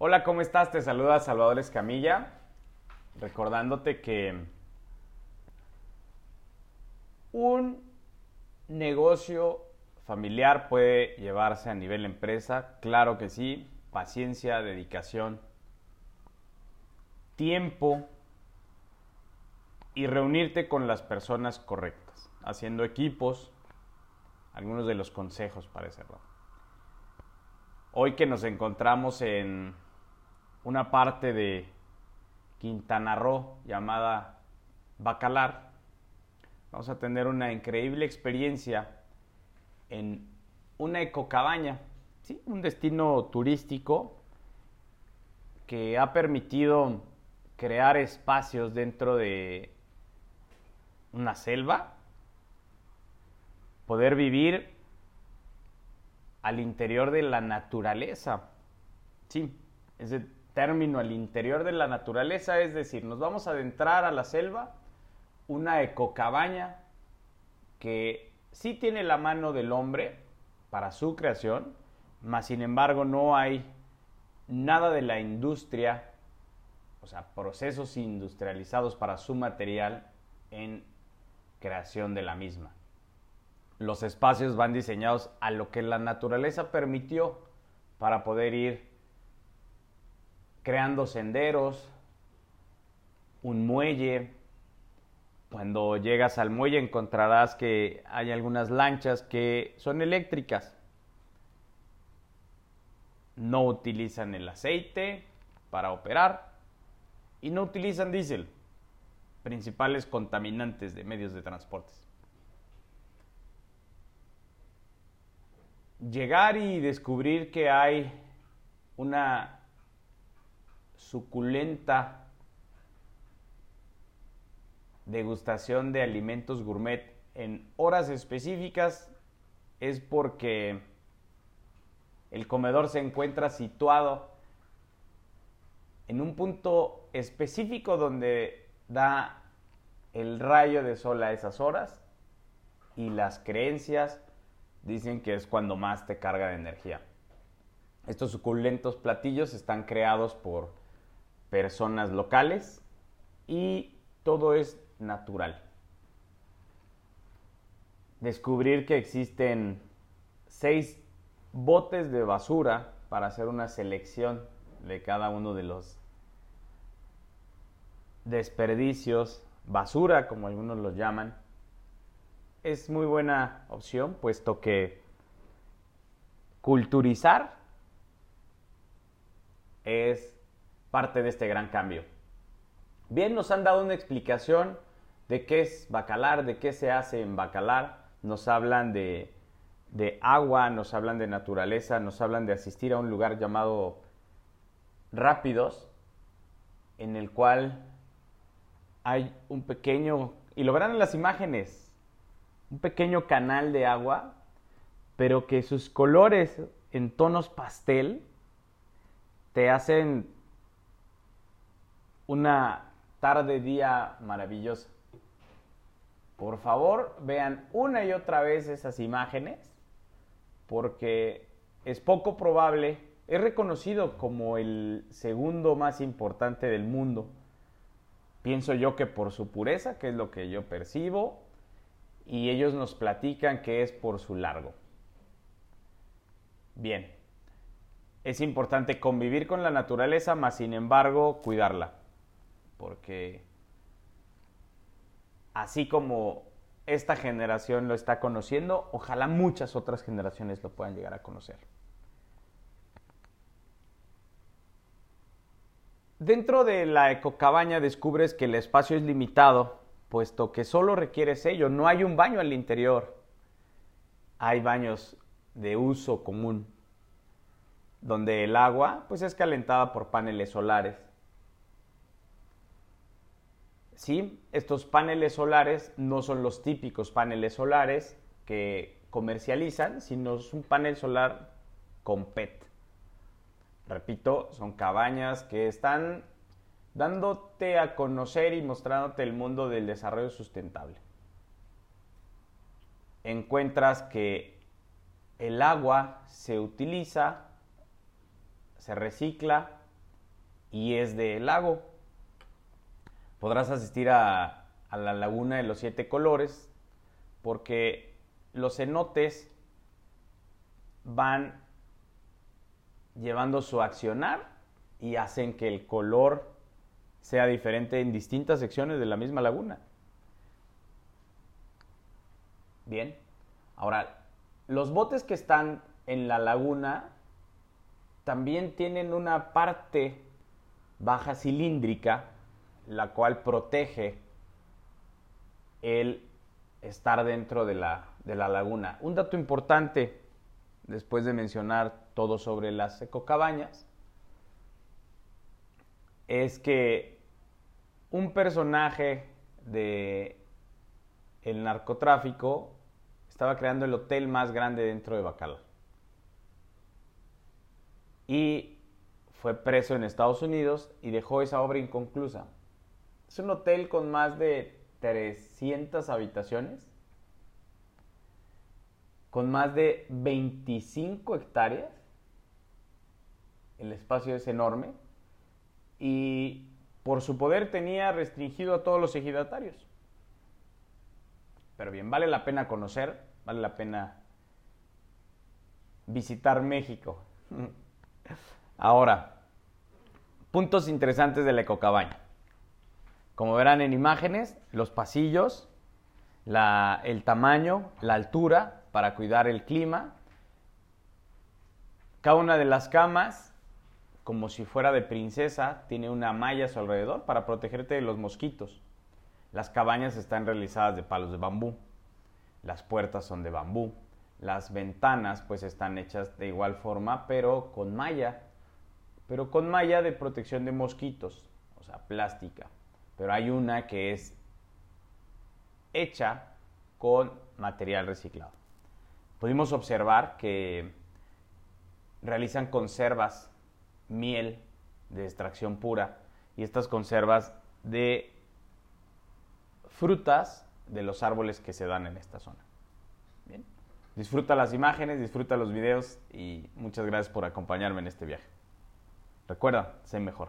Hola, ¿cómo estás? Te saluda Salvador Escamilla, recordándote que un negocio familiar puede llevarse a nivel empresa, claro que sí, paciencia, dedicación, tiempo y reunirte con las personas correctas, haciendo equipos, algunos de los consejos para cerrar. Hoy que nos encontramos en una parte de Quintana Roo llamada Bacalar, vamos a tener una increíble experiencia en una ecocabaña, ¿sí? un destino turístico que ha permitido crear espacios dentro de una selva, poder vivir al interior de la naturaleza. Sí, ese término al interior de la naturaleza es decir, nos vamos a adentrar a la selva, una ecocabaña que sí tiene la mano del hombre para su creación, mas sin embargo no hay nada de la industria, o sea, procesos industrializados para su material en creación de la misma. Los espacios van diseñados a lo que la naturaleza permitió para poder ir creando senderos, un muelle. Cuando llegas al muelle encontrarás que hay algunas lanchas que son eléctricas. No utilizan el aceite para operar y no utilizan diésel principales contaminantes de medios de transporte. Llegar y descubrir que hay una suculenta degustación de alimentos gourmet en horas específicas es porque el comedor se encuentra situado en un punto específico donde da el rayo de sol a esas horas y las creencias dicen que es cuando más te carga de energía. Estos suculentos platillos están creados por personas locales y todo es natural. Descubrir que existen seis botes de basura para hacer una selección de cada uno de los desperdicios, basura como algunos los llaman, es muy buena opción, puesto que culturizar es parte de este gran cambio. Bien, nos han dado una explicación de qué es bacalar, de qué se hace en bacalar, nos hablan de, de agua, nos hablan de naturaleza, nos hablan de asistir a un lugar llamado Rápidos, en el cual hay un pequeño, y lo verán en las imágenes, un pequeño canal de agua, pero que sus colores en tonos pastel te hacen una tarde día maravillosa. Por favor, vean una y otra vez esas imágenes, porque es poco probable, es reconocido como el segundo más importante del mundo Pienso yo que por su pureza, que es lo que yo percibo, y ellos nos platican que es por su largo. Bien, es importante convivir con la naturaleza, mas sin embargo cuidarla, porque así como esta generación lo está conociendo, ojalá muchas otras generaciones lo puedan llegar a conocer. Dentro de la ecocabaña descubres que el espacio es limitado, puesto que solo requiere sello, no hay un baño al interior. Hay baños de uso común, donde el agua pues es calentada por paneles solares. Sí, estos paneles solares no son los típicos paneles solares que comercializan, sino es un panel solar con PET. Repito, son cabañas que están dándote a conocer y mostrándote el mundo del desarrollo sustentable. Encuentras que el agua se utiliza, se recicla y es de lago. Podrás asistir a, la laguna de los siete colores porque los cenotes van llevando su accionar y hacen que el color sea diferente en distintas secciones de la misma laguna. Bien, ahora, los botes que están en la laguna también tienen una parte baja cilíndrica, la cual protege el estar dentro de la, de la laguna. Un dato importante, después de mencionar todo sobre las ecocabañas, es que un personaje de el narcotráfico estaba creando el hotel más grande dentro de Bacal. Y fue preso en Estados Unidos y dejó esa obra inconclusa. Es un hotel con más de 300 habitaciones, con más de 25 hectáreas. El espacio es enorme y por su poder tenía restringido a todos los ejidatarios. Pero bien, vale la pena conocer, vale la pena visitar México. Ahora, puntos interesantes de la ecocabaña. Como verán en imágenes, los pasillos, el tamaño, la altura para cuidar el clima. Cada una de las camas, como si fuera de princesa, tiene una malla a su alrededor para protegerte de los mosquitos. Las cabañas están realizadas de palos de bambú. Las puertas son de bambú. Las ventanas pues están hechas de igual forma, pero con malla. Pero con malla de protección de mosquitos, o sea, plástica pero hay una que es hecha con material reciclado. Pudimos observar que realizan conservas, miel de extracción pura y estas conservas de frutas de los árboles que se dan en esta zona. Disfruta las imágenes, disfruta los videos y muchas gracias por acompañarme en este viaje. Recuerda, sé mejor.